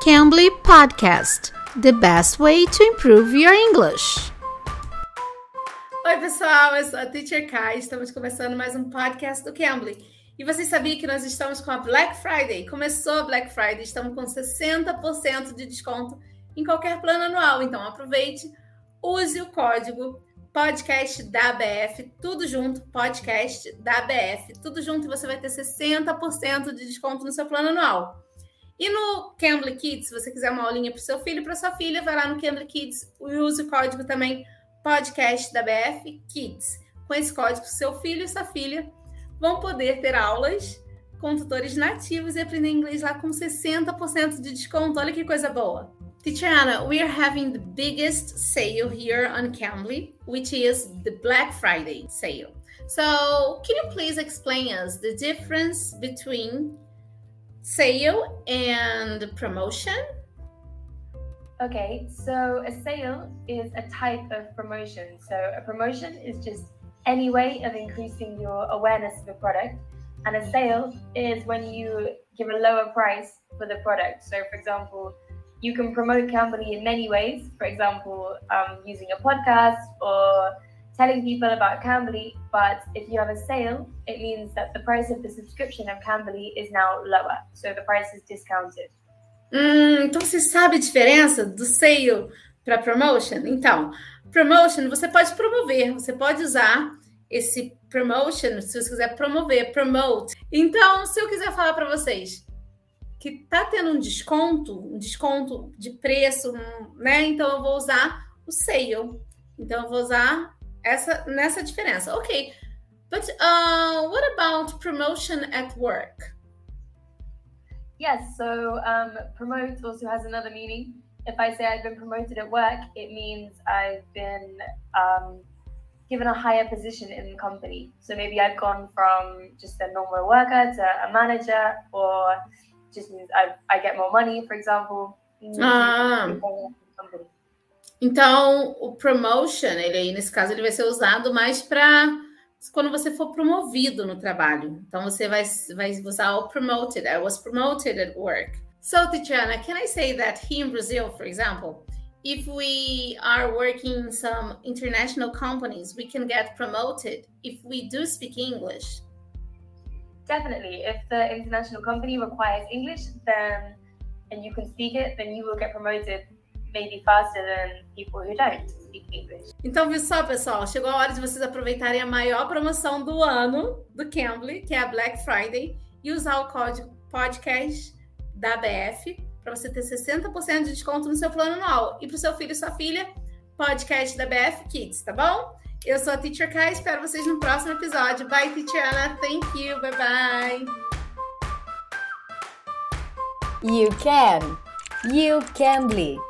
Cambly Podcast The best way to improve your English. Oi, pessoal, eu sou a Teacher Kai. Estamos começando mais um podcast do Cambly. E vocês sabiam que nós estamos com a Black Friday? Começou a Black Friday, estamos com 60% de desconto em qualquer plano anual. Então aproveite, use o código podcast da ABF, tudo junto, podcast da ABF, tudo junto e você vai ter 60% de desconto no seu plano anual. E no Cambly Kids, se você quiser uma aulinha para o seu filho para sua filha, vai lá no Cambly Kids e use o código também podcast da BF Kids. Com esse código, seu filho e sua filha vão poder ter aulas com tutores nativos e aprender inglês lá com 60% de desconto. Olha que coisa boa! Teacher Anna, we are having the biggest sale here on Cambly, which is the Black Friday sale. So, can you please explain us the difference between sale and promotion? Okay, so a sale is a type of promotion. So a promotion is just any way of increasing your awareness of a product. And a sale is when you give a lower price for the product. So, for example, you can promote Cambly in many ways. For example, um, using a podcast or telling people about Cambly, but if you have a sale, it means that the price of the subscription of Cambly is now lower. So the price is discounted. Hum, então você sabe a diferença do sale para promotion? Então, promotion você pode promover, você pode usar esse promotion se você quiser promover, promote. Então, se eu quiser falar para vocês que tá tendo um desconto, um desconto de preço, né? Então eu vou usar o sale. Então eu vou usar essa nessa diferença. Ok. But uh, what about promotion at work? Yes, so um, promote also has another meaning. If I say I've been promoted at work, it means I've been um, given a higher position in the company. So maybe I've gone from just a normal worker to a manager, or just means I, I get more money, for example. Ah. Então, o promotion, ele aí, nesse caso, ele vai ser usado mais para quando você for promovido no trabalho. Então, você vai, vai usar o promoted. I was promoted at work. So, Tiziana, can I say that here in Brazil, for example, if we are working in some international companies, we can get promoted if we do speak English? Definitely. If the international company requires English, then and you can speak it, then you will get promoted maybe faster than people who don't speak English. Então, viu só, pessoal? Chegou a hora de vocês aproveitarem a maior promoção do ano do Cambly, que é a Black Friday, e usar o código podcast da BF para você ter 60% de desconto no seu plano anual. E para o seu filho e sua filha, podcast da BF Kids, tá bom? Eu sou a Teacher Kai, espero vocês no próximo episódio. Bye, Teacher Anna. Thank you. Bye bye. You can. You can bleed.